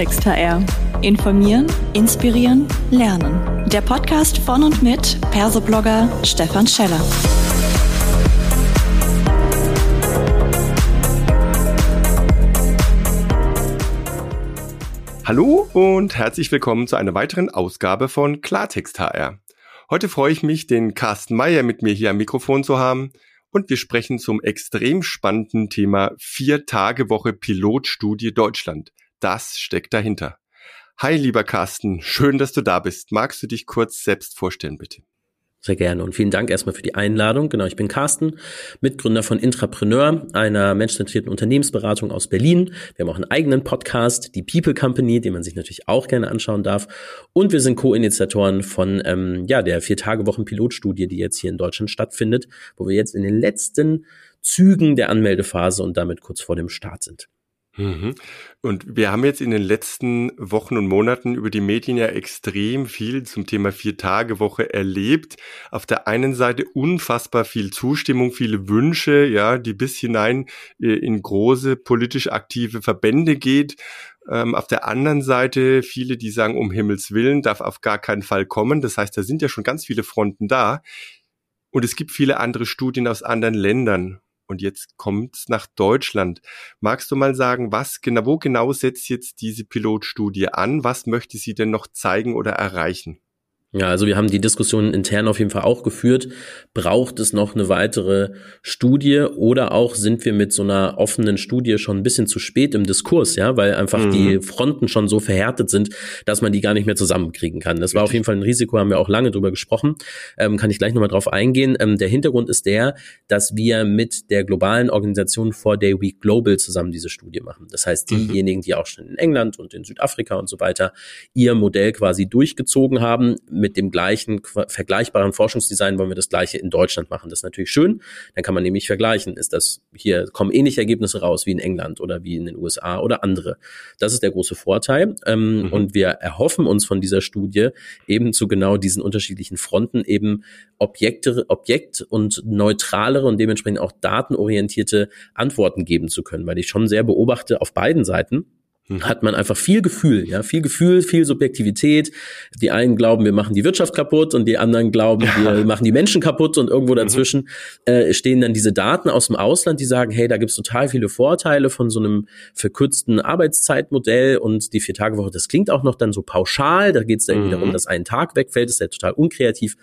Klartext HR. Informieren, inspirieren, lernen. Der Podcast von und mit Persoblogger Stefan Scheller. Hallo und herzlich willkommen zu einer weiteren Ausgabe von Klartext HR. Heute freue ich mich, den Carsten Meyer mit mir hier am Mikrofon zu haben und wir sprechen zum extrem spannenden Thema Vier-Tage-Woche Pilotstudie Deutschland. Das steckt dahinter. Hi, lieber Carsten, schön, dass du da bist. Magst du dich kurz selbst vorstellen, bitte? Sehr gerne und vielen Dank erstmal für die Einladung. Genau, ich bin Carsten, Mitgründer von Intrapreneur, einer menschenzentrierten Unternehmensberatung aus Berlin. Wir haben auch einen eigenen Podcast, die People Company, den man sich natürlich auch gerne anschauen darf. Und wir sind Co-Initiatoren von ähm, ja der Vier-Tage-Wochen-Pilotstudie, die jetzt hier in Deutschland stattfindet, wo wir jetzt in den letzten Zügen der Anmeldephase und damit kurz vor dem Start sind. Mhm. Und wir haben jetzt in den letzten Wochen und Monaten über die Medien ja extrem viel zum Thema Vier-Tage-Woche erlebt. Auf der einen Seite unfassbar viel Zustimmung, viele Wünsche, ja, die bis hinein äh, in große politisch aktive Verbände geht. Ähm, auf der anderen Seite viele, die sagen, um Himmels Willen darf auf gar keinen Fall kommen. Das heißt, da sind ja schon ganz viele Fronten da. Und es gibt viele andere Studien aus anderen Ländern und jetzt kommt's nach Deutschland. Magst du mal sagen, was genau, wo genau setzt jetzt diese Pilotstudie an? Was möchte sie denn noch zeigen oder erreichen? Ja, also wir haben die Diskussion intern auf jeden Fall auch geführt. Braucht es noch eine weitere Studie oder auch sind wir mit so einer offenen Studie schon ein bisschen zu spät im Diskurs, ja, weil einfach mhm. die Fronten schon so verhärtet sind, dass man die gar nicht mehr zusammenkriegen kann. Das war auf jeden Fall ein Risiko, haben wir auch lange drüber gesprochen. Ähm, kann ich gleich nochmal drauf eingehen. Ähm, der Hintergrund ist der, dass wir mit der globalen Organisation For Day Week Global zusammen diese Studie machen. Das heißt, mhm. diejenigen, die auch schon in England und in Südafrika und so weiter ihr Modell quasi durchgezogen haben, mit dem gleichen vergleichbaren Forschungsdesign wollen wir das gleiche in Deutschland machen. Das ist natürlich schön. Dann kann man nämlich vergleichen. Ist das hier kommen ähnliche Ergebnisse raus wie in England oder wie in den USA oder andere. Das ist der große Vorteil. Ähm, mhm. Und wir erhoffen uns von dieser Studie eben zu genau diesen unterschiedlichen Fronten eben Objekte, Objekt und neutralere und dementsprechend auch datenorientierte Antworten geben zu können, weil ich schon sehr beobachte auf beiden Seiten. Hat man einfach viel Gefühl, ja, viel Gefühl, viel Subjektivität. Die einen glauben, wir machen die Wirtschaft kaputt und die anderen glauben, ja. wir machen die Menschen kaputt und irgendwo mhm. dazwischen mhm. äh, stehen dann diese Daten aus dem Ausland, die sagen, hey, da gibt's total viele Vorteile von so einem verkürzten Arbeitszeitmodell und die Vier-Tage-Woche, das klingt auch noch dann so pauschal, da geht's dann mhm. darum, dass ein Tag wegfällt, das ist ja total unkreativ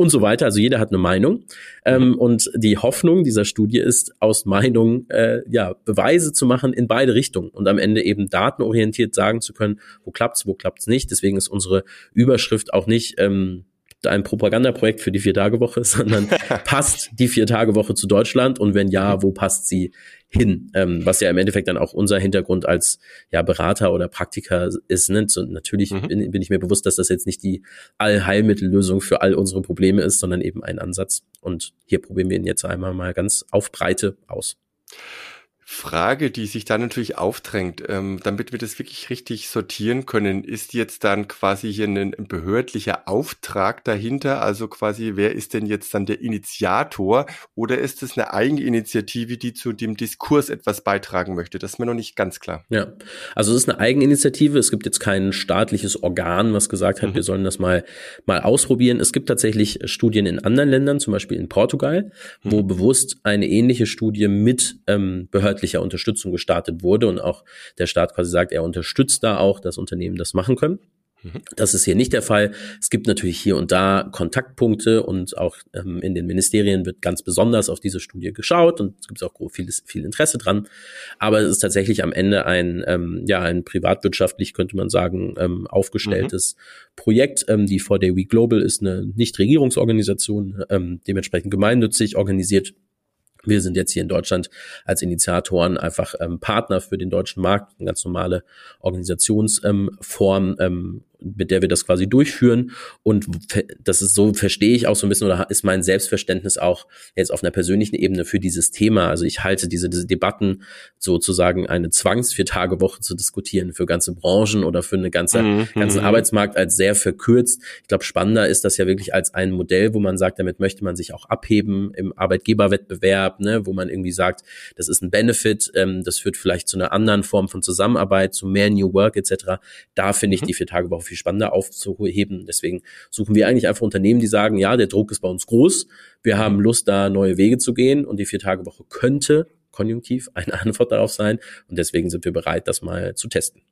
und so weiter. Also jeder hat eine Meinung. Ähm, mhm. und die Hoffnung dieser Studie ist, aus Meinungen äh, ja, Beweise zu machen in beide Richtungen und am Ende eben datenorientiert sagen zu können, wo klappt's, wo klappt's nicht. Deswegen ist unsere Überschrift auch nicht ähm, ein Propagandaprojekt für die Vier-Tage-Woche, sondern passt die Vier-Tage-Woche zu Deutschland und wenn ja, wo passt sie hin? Ähm, was ja im Endeffekt dann auch unser Hintergrund als ja, Berater oder Praktiker ist. Ne? Und natürlich mhm. bin, bin, ich mir bewusst, dass das jetzt nicht die Allheilmittellösung für all unsere Probleme ist, sondern eben ein Ansatz. Und hier probieren wir ihn jetzt einmal mal ganz auf Breite aus. Frage, die sich dann natürlich aufdrängt, ähm, damit wir das wirklich richtig sortieren können, ist jetzt dann quasi hier ein, ein, behördlicher Auftrag dahinter? Also quasi, wer ist denn jetzt dann der Initiator? Oder ist es eine Eigeninitiative, die zu dem Diskurs etwas beitragen möchte? Das ist mir noch nicht ganz klar. Ja, also es ist eine Eigeninitiative. Es gibt jetzt kein staatliches Organ, was gesagt hat, mhm. wir sollen das mal, mal ausprobieren. Es gibt tatsächlich Studien in anderen Ländern, zum Beispiel in Portugal, mhm. wo bewusst eine ähnliche Studie mit ähm, Behörden staatlicher Unterstützung gestartet wurde und auch der Staat quasi sagt, er unterstützt da auch, dass Unternehmen das machen können. Mhm. Das ist hier nicht der Fall. Es gibt natürlich hier und da Kontaktpunkte und auch ähm, in den Ministerien wird ganz besonders auf diese Studie geschaut und es gibt auch vieles, viel Interesse dran. Aber es ist tatsächlich am Ende ein, ähm, ja, ein privatwirtschaftlich, könnte man sagen, ähm, aufgestelltes mhm. Projekt. Ähm, die 4Day Week Global ist eine Nichtregierungsorganisation, ähm, dementsprechend gemeinnützig organisiert wir sind jetzt hier in Deutschland als Initiatoren einfach ähm, Partner für den deutschen Markt, eine ganz normale Organisationsform. Ähm, ähm, mit der wir das quasi durchführen. Und das ist so, verstehe ich auch so ein bisschen, oder ist mein Selbstverständnis auch jetzt auf einer persönlichen Ebene für dieses Thema. Also ich halte diese, diese Debatten sozusagen eine Zwangs-Vier-Tage-Woche zu diskutieren für ganze Branchen oder für eine ganze, mhm. ganzen mhm. Arbeitsmarkt als sehr verkürzt. Ich glaube, spannender ist das ja wirklich als ein Modell, wo man sagt, damit möchte man sich auch abheben im Arbeitgeberwettbewerb, ne, wo man irgendwie sagt, das ist ein Benefit, ähm, das führt vielleicht zu einer anderen Form von Zusammenarbeit, zu mehr New Work etc. Da finde ich mhm. die Vier-Tage-Woche viel spannender aufzuheben. Deswegen suchen wir eigentlich einfach Unternehmen, die sagen, ja, der Druck ist bei uns groß, wir haben. Lust, da neue Wege zu gehen und die Vier-Tage-Woche könnte konjunktiv eine Antwort darauf sein und deswegen sind wir bereit, das mal zu testen.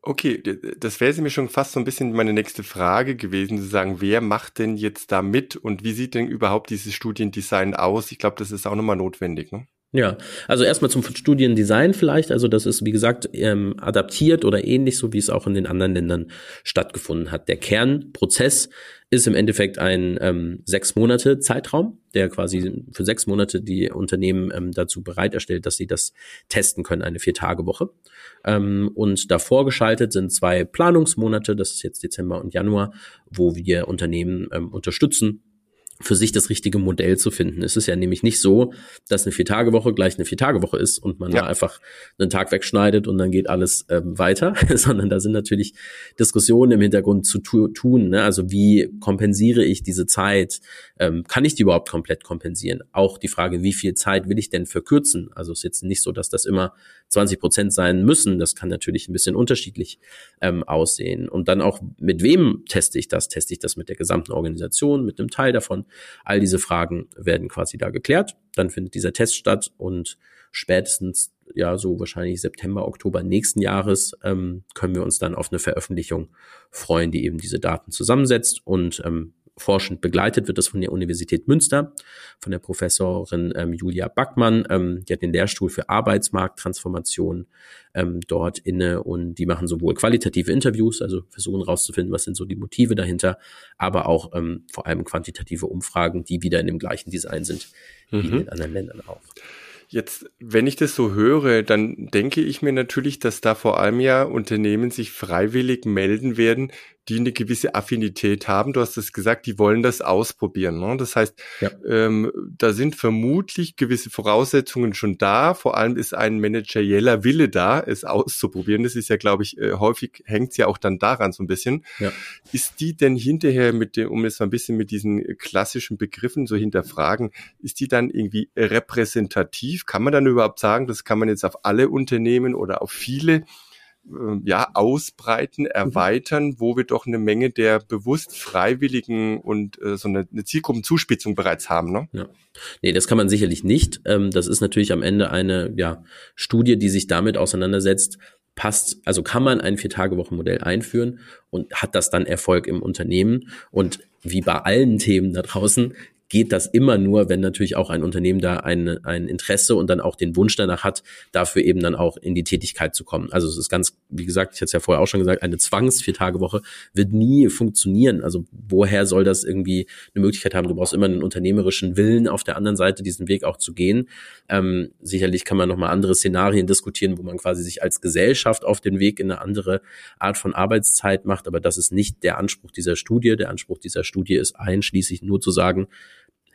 Okay, das wäre mir schon fast so ein bisschen meine nächste Frage gewesen, zu sagen, wer macht denn jetzt da mit und wie sieht denn überhaupt dieses Studiendesign aus? Ich glaube, das ist auch nochmal notwendig. Ne? Ja, also erstmal zum Studiendesign vielleicht. Also das ist, wie gesagt, ähm, adaptiert oder ähnlich, so wie es auch in den anderen Ländern stattgefunden hat. Der Kernprozess ist im Endeffekt ein ähm, sechs Monate Zeitraum, der quasi für sechs Monate die Unternehmen ähm, dazu bereit erstellt, dass sie das testen können, eine Vier-Tage-Woche. Ähm, und davor geschaltet sind zwei Planungsmonate, das ist jetzt Dezember und Januar, wo wir Unternehmen ähm, unterstützen, für sich das richtige Modell zu finden. Es ist ja nämlich nicht so, dass eine Vier-Tage-Woche gleich eine Vier-Tage-Woche ist und man ja. da einfach einen Tag wegschneidet und dann geht alles ähm, weiter, sondern da sind natürlich Diskussionen im Hintergrund zu tu tun. Ne? Also wie kompensiere ich diese Zeit? Ähm, kann ich die überhaupt komplett kompensieren? Auch die Frage, wie viel Zeit will ich denn verkürzen? Also es ist jetzt nicht so, dass das immer 20 Prozent sein müssen. Das kann natürlich ein bisschen unterschiedlich ähm, aussehen. Und dann auch, mit wem teste ich das? Teste ich das mit der gesamten Organisation, mit einem Teil davon? All diese Fragen werden quasi da geklärt. Dann findet dieser Test statt und spätestens ja so wahrscheinlich September, Oktober nächsten Jahres ähm, können wir uns dann auf eine Veröffentlichung freuen, die eben diese Daten zusammensetzt und ähm, forschend begleitet wird das von der Universität Münster, von der Professorin ähm, Julia Backmann. Ähm, die hat den Lehrstuhl für Arbeitsmarkttransformation ähm, dort inne und die machen sowohl qualitative Interviews, also versuchen rauszufinden, was sind so die Motive dahinter, aber auch ähm, vor allem quantitative Umfragen, die wieder in dem gleichen Design sind mhm. wie in den anderen Ländern auch. Jetzt, wenn ich das so höre, dann denke ich mir natürlich, dass da vor allem ja Unternehmen sich freiwillig melden werden, die eine gewisse Affinität haben. Du hast es gesagt, die wollen das ausprobieren. Ne? Das heißt, ja. ähm, da sind vermutlich gewisse Voraussetzungen schon da. Vor allem ist ein managerieller Wille da, es auszuprobieren. Das ist ja, glaube ich, äh, häufig hängt es ja auch dann daran so ein bisschen. Ja. Ist die denn hinterher mit dem, um es mal ein bisschen mit diesen klassischen Begriffen so hinterfragen, ist die dann irgendwie repräsentativ? Kann man dann überhaupt sagen, das kann man jetzt auf alle Unternehmen oder auf viele ja, ausbreiten, mhm. erweitern, wo wir doch eine Menge der bewusst Freiwilligen und äh, so eine, eine Zielgruppenzuspitzung bereits haben. Ne? Ja. Nee, das kann man sicherlich nicht. Ähm, das ist natürlich am Ende eine ja, Studie, die sich damit auseinandersetzt, passt, also kann man ein Vier-Tage-Wochen-Modell einführen und hat das dann Erfolg im Unternehmen. Und wie bei allen Themen da draußen geht das immer nur, wenn natürlich auch ein Unternehmen da ein, ein Interesse und dann auch den Wunsch danach hat, dafür eben dann auch in die Tätigkeit zu kommen. Also es ist ganz, wie gesagt, ich hatte es ja vorher auch schon gesagt, eine Zwangs-Vier-Tage-Woche wird nie funktionieren. Also woher soll das irgendwie eine Möglichkeit haben? Du brauchst immer einen unternehmerischen Willen auf der anderen Seite, diesen Weg auch zu gehen. Ähm, sicherlich kann man nochmal andere Szenarien diskutieren, wo man quasi sich als Gesellschaft auf den Weg in eine andere Art von Arbeitszeit macht, aber das ist nicht der Anspruch dieser Studie. Der Anspruch dieser Studie ist einschließlich nur zu sagen,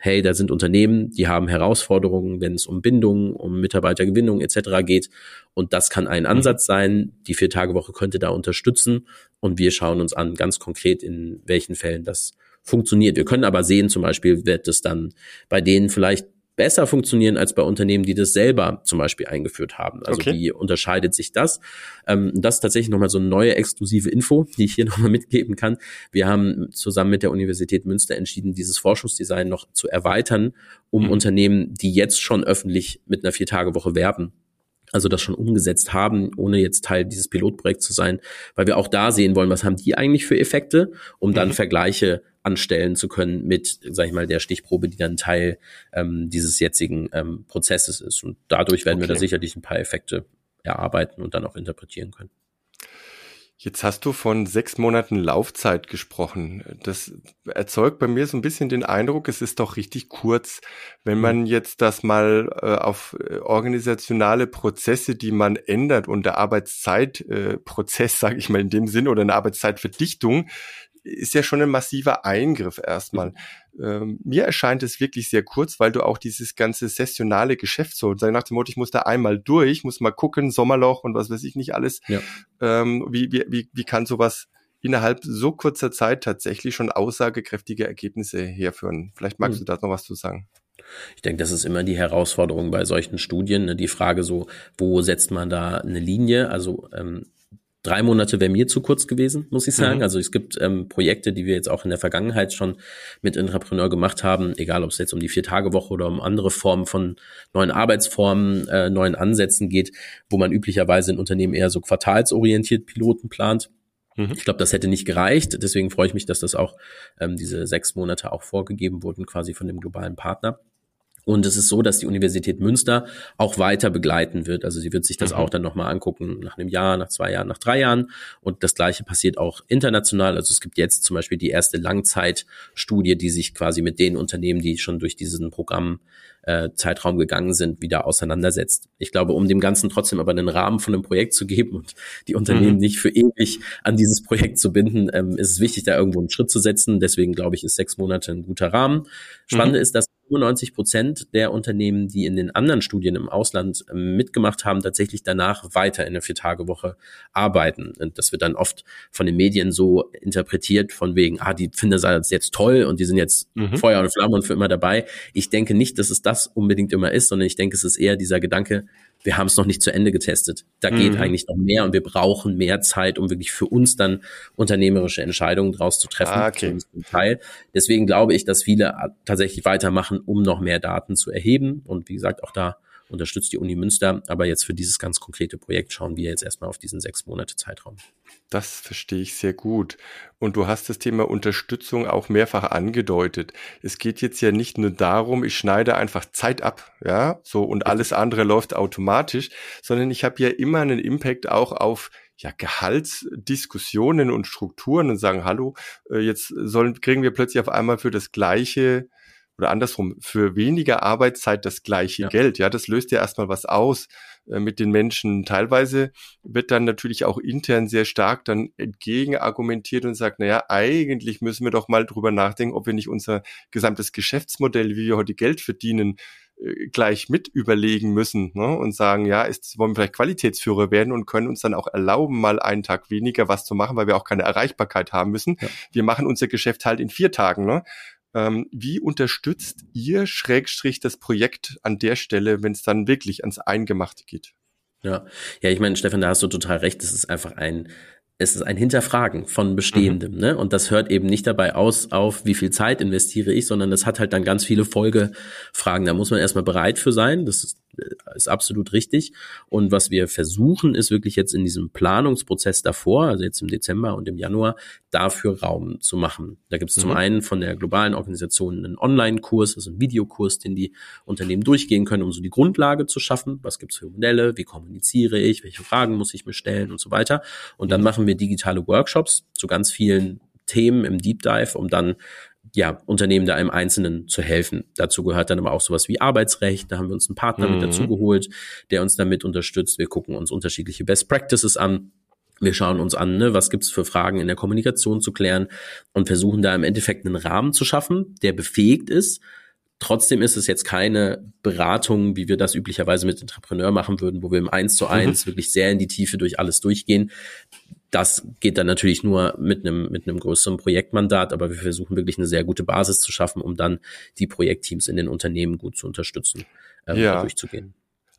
hey, da sind Unternehmen, die haben Herausforderungen, wenn es um Bindung, um Mitarbeitergewinnung etc. geht. Und das kann ein Ansatz sein. Die Vier-Tage-Woche könnte da unterstützen. Und wir schauen uns an, ganz konkret, in welchen Fällen das funktioniert. Wir können aber sehen, zum Beispiel wird es dann bei denen vielleicht besser funktionieren als bei Unternehmen, die das selber zum Beispiel eingeführt haben. Also okay. wie unterscheidet sich das? Ähm, das ist tatsächlich nochmal so eine neue exklusive Info, die ich hier nochmal mitgeben kann. Wir haben zusammen mit der Universität Münster entschieden, dieses Forschungsdesign noch zu erweitern, um mhm. Unternehmen, die jetzt schon öffentlich mit einer Vier-Tage-Woche werben, also das schon umgesetzt haben, ohne jetzt Teil dieses Pilotprojekts zu sein, weil wir auch da sehen wollen, was haben die eigentlich für Effekte, um dann mhm. Vergleiche anstellen zu können mit, sag ich mal, der Stichprobe, die dann Teil ähm, dieses jetzigen ähm, Prozesses ist. Und dadurch werden okay. wir da sicherlich ein paar Effekte erarbeiten und dann auch interpretieren können. Jetzt hast du von sechs Monaten Laufzeit gesprochen. Das erzeugt bei mir so ein bisschen den Eindruck, es ist doch richtig kurz. Wenn man mhm. jetzt das mal äh, auf äh, organisationale Prozesse, die man ändert und der Arbeitszeitprozess, äh, sage ich mal in dem Sinn, oder eine Arbeitszeitverdichtung, ist ja schon ein massiver Eingriff erstmal. Mhm. Ähm, mir erscheint es wirklich sehr kurz, weil du auch dieses ganze sessionale Geschäft so, nach dem Motto, ich muss da einmal durch, muss mal gucken, Sommerloch und was weiß ich nicht alles. Ja. Ähm, wie, wie, wie, wie kann sowas innerhalb so kurzer Zeit tatsächlich schon aussagekräftige Ergebnisse herführen? Vielleicht magst mhm. du da noch was zu sagen. Ich denke, das ist immer die Herausforderung bei solchen Studien. Ne? Die Frage so, wo setzt man da eine Linie? Also ähm, drei Monate wäre mir zu kurz gewesen, muss ich sagen. Mhm. Also es gibt ähm, Projekte, die wir jetzt auch in der Vergangenheit schon mit Entrepreneur gemacht haben, egal ob es jetzt um die Vier-Tage-Woche oder um andere Formen von neuen Arbeitsformen, äh, neuen Ansätzen geht, wo man üblicherweise in Unternehmen eher so quartalsorientiert Piloten plant. Mhm. Ich glaube, das hätte nicht gereicht. Deswegen freue ich mich, dass das auch ähm, diese sechs Monate auch vorgegeben wurden, quasi von dem globalen Partner. Und es ist so, dass die Universität Münster auch weiter begleiten wird. Also sie wird sich das mhm. auch dann nochmal angucken nach einem Jahr, nach zwei Jahren, nach drei Jahren. Und das Gleiche passiert auch international. Also es gibt jetzt zum Beispiel die erste Langzeitstudie, die sich quasi mit den Unternehmen, die schon durch diesen Programm äh, Zeitraum gegangen sind, wieder auseinandersetzt. Ich glaube, um dem Ganzen trotzdem aber einen Rahmen von einem Projekt zu geben und die Unternehmen mhm. nicht für ewig an dieses Projekt zu binden, ähm, ist es wichtig, da irgendwo einen Schritt zu setzen. Deswegen glaube ich, ist sechs Monate ein guter Rahmen. Spannend mhm. ist, dass 95 Prozent der Unternehmen, die in den anderen Studien im Ausland ähm, mitgemacht haben, tatsächlich danach weiter in der Vier-Tage-Woche arbeiten. Und das wird dann oft von den Medien so interpretiert, von wegen, ah, die finden das jetzt toll und die sind jetzt mhm. Feuer und Flamme und für immer dabei. Ich denke nicht, dass es das unbedingt immer ist, sondern ich denke, es ist eher dieser Gedanke, wir haben es noch nicht zu Ende getestet. Da mhm. geht eigentlich noch mehr und wir brauchen mehr Zeit, um wirklich für uns dann unternehmerische Entscheidungen draus zu treffen. Ah, okay. Teil. Deswegen glaube ich, dass viele tatsächlich weitermachen, um noch mehr Daten zu erheben. Und wie gesagt, auch da unterstützt die Uni Münster. Aber jetzt für dieses ganz konkrete Projekt schauen wir jetzt erstmal auf diesen sechs Monate Zeitraum. Das verstehe ich sehr gut. Und du hast das Thema Unterstützung auch mehrfach angedeutet. Es geht jetzt ja nicht nur darum, ich schneide einfach Zeit ab, ja, so und alles andere läuft automatisch, sondern ich habe ja immer einen Impact auch auf ja, Gehaltsdiskussionen und Strukturen und sagen, hallo, äh, jetzt sollen, kriegen wir plötzlich auf einmal für das gleiche oder andersrum, für weniger Arbeitszeit das gleiche ja. Geld. Ja, das löst ja erstmal was aus äh, mit den Menschen. Teilweise wird dann natürlich auch intern sehr stark dann entgegen argumentiert und sagt, naja, eigentlich müssen wir doch mal drüber nachdenken, ob wir nicht unser gesamtes Geschäftsmodell, wie wir heute Geld verdienen, äh, gleich mit überlegen müssen ne? und sagen, ja, ist, wollen wir vielleicht Qualitätsführer werden und können uns dann auch erlauben, mal einen Tag weniger was zu machen, weil wir auch keine Erreichbarkeit haben müssen. Ja. Wir machen unser Geschäft halt in vier Tagen. Ne? Ähm, wie unterstützt ihr Schrägstrich das Projekt an der Stelle, wenn es dann wirklich ans Eingemachte geht? Ja, ja, ich meine, Stefan, da hast du total recht. Es ist einfach ein es ist ein Hinterfragen von Bestehendem, mhm. ne? Und das hört eben nicht dabei aus, auf wie viel Zeit investiere ich, sondern das hat halt dann ganz viele Folgefragen. Da muss man erstmal bereit für sein. Das ist ist absolut richtig. Und was wir versuchen, ist wirklich jetzt in diesem Planungsprozess davor, also jetzt im Dezember und im Januar, dafür Raum zu machen. Da gibt es mhm. zum einen von der globalen Organisation einen Online-Kurs, also einen Videokurs, den die Unternehmen durchgehen können, um so die Grundlage zu schaffen. Was gibt es für Modelle? Wie kommuniziere ich? Welche Fragen muss ich mir stellen und so weiter? Und dann machen wir digitale Workshops zu ganz vielen Themen im Deep Dive, um dann ja, Unternehmen da im Einzelnen zu helfen. Dazu gehört dann aber auch sowas wie Arbeitsrecht. Da haben wir uns einen Partner mhm. mit dazu geholt, der uns damit unterstützt. Wir gucken uns unterschiedliche Best Practices an. Wir schauen uns an, ne, was gibt's für Fragen in der Kommunikation zu klären und versuchen da im Endeffekt einen Rahmen zu schaffen, der befähigt ist, Trotzdem ist es jetzt keine Beratung, wie wir das üblicherweise mit Entrepreneur machen würden, wo wir im Eins zu eins mhm. wirklich sehr in die Tiefe durch alles durchgehen. Das geht dann natürlich nur mit einem, mit einem größeren Projektmandat, aber wir versuchen wirklich eine sehr gute Basis zu schaffen, um dann die Projektteams in den Unternehmen gut zu unterstützen, ähm, ja. durchzugehen.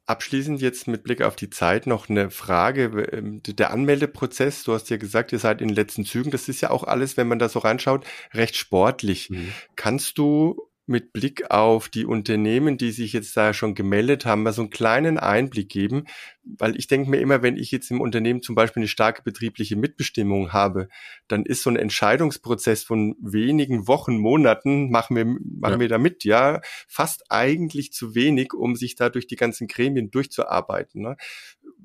Abschließend jetzt mit Blick auf die Zeit noch eine Frage. Ähm, der Anmeldeprozess, du hast ja gesagt, ihr seid in den letzten Zügen. Das ist ja auch alles, wenn man da so reinschaut, recht sportlich. Mhm. Kannst du mit Blick auf die Unternehmen, die sich jetzt da schon gemeldet haben, mal so einen kleinen Einblick geben, weil ich denke mir immer, wenn ich jetzt im Unternehmen zum Beispiel eine starke betriebliche Mitbestimmung habe, dann ist so ein Entscheidungsprozess von wenigen Wochen, Monaten, machen wir, machen ja. wir da mit, ja, fast eigentlich zu wenig, um sich da durch die ganzen Gremien durchzuarbeiten. Ne?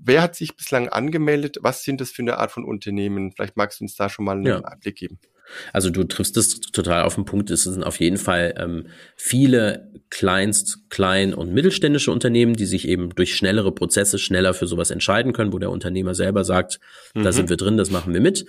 Wer hat sich bislang angemeldet? Was sind das für eine Art von Unternehmen? Vielleicht magst du uns da schon mal einen ja. Einblick geben. Also du triffst es total auf den Punkt. Es sind auf jeden Fall ähm, viele Kleinst-, Klein- und mittelständische Unternehmen, die sich eben durch schnellere Prozesse schneller für sowas entscheiden können, wo der Unternehmer selber sagt, mhm. da sind wir drin, das machen wir mit.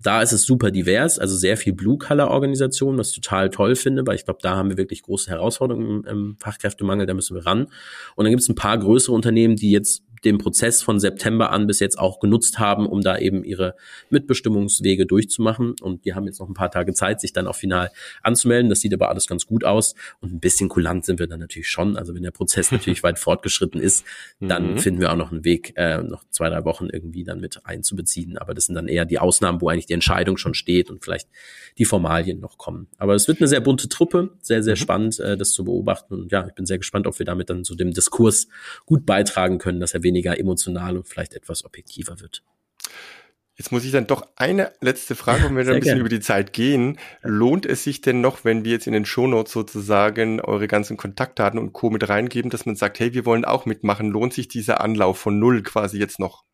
Da ist es super divers, also sehr viel Blue-Color-Organisation, was ich total toll finde, weil ich glaube, da haben wir wirklich große Herausforderungen im, im Fachkräftemangel, da müssen wir ran. Und dann gibt es ein paar größere Unternehmen, die jetzt den Prozess von September an bis jetzt auch genutzt haben, um da eben ihre Mitbestimmungswege durchzumachen. Und die haben jetzt noch ein paar Tage Zeit, sich dann auch final anzumelden. Das sieht aber alles ganz gut aus. Und ein bisschen kulant sind wir dann natürlich schon. Also wenn der Prozess natürlich weit fortgeschritten ist, dann mhm. finden wir auch noch einen Weg, äh, noch zwei, drei Wochen irgendwie dann mit einzubeziehen. Aber das sind dann eher die Ausnahmen, wo eigentlich die Entscheidung schon steht und vielleicht die Formalien noch kommen. Aber es wird eine sehr bunte Truppe, sehr, sehr mhm. spannend, äh, das zu beobachten. Und ja, ich bin sehr gespannt, ob wir damit dann zu dem Diskurs gut beitragen können, dass er weniger weniger emotional und vielleicht etwas objektiver wird. Jetzt muss ich dann doch eine letzte Frage, wenn wir dann ein bisschen gern. über die Zeit gehen. Lohnt es sich denn noch, wenn wir jetzt in den Shownotes sozusagen eure ganzen Kontaktdaten und Co. mit reingeben, dass man sagt, hey, wir wollen auch mitmachen? Lohnt sich dieser Anlauf von null quasi jetzt noch?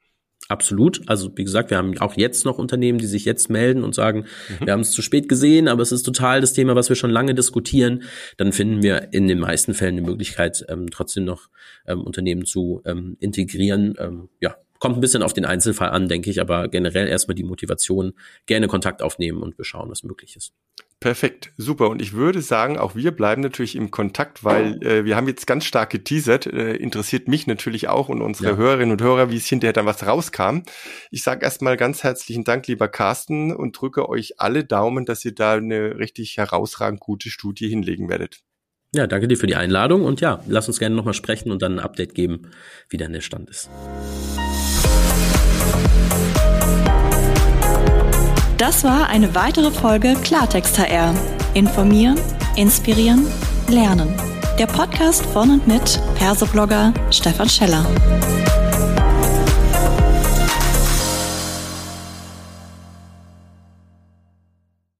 Absolut. Also wie gesagt, wir haben auch jetzt noch Unternehmen, die sich jetzt melden und sagen, mhm. wir haben es zu spät gesehen, aber es ist total das Thema, was wir schon lange diskutieren. Dann finden wir in den meisten Fällen die Möglichkeit, ähm, trotzdem noch ähm, Unternehmen zu ähm, integrieren. Ähm, ja, kommt ein bisschen auf den Einzelfall an, denke ich, aber generell erstmal die Motivation, gerne Kontakt aufnehmen und wir schauen, was möglich ist. Perfekt, super. Und ich würde sagen, auch wir bleiben natürlich im Kontakt, weil äh, wir haben jetzt ganz stark geteasert. Äh, interessiert mich natürlich auch und unsere ja. Hörerinnen und Hörer, wie es hinterher dann was rauskam. Ich sage erstmal ganz herzlichen Dank, lieber Carsten, und drücke euch alle Daumen, dass ihr da eine richtig herausragend gute Studie hinlegen werdet. Ja, danke dir für die Einladung und ja, lass uns gerne nochmal sprechen und dann ein Update geben, wie dann der Stand ist. Das war eine weitere Folge Klartext HR. Informieren, inspirieren, lernen. Der Podcast von und mit Persoblogger Stefan Scheller.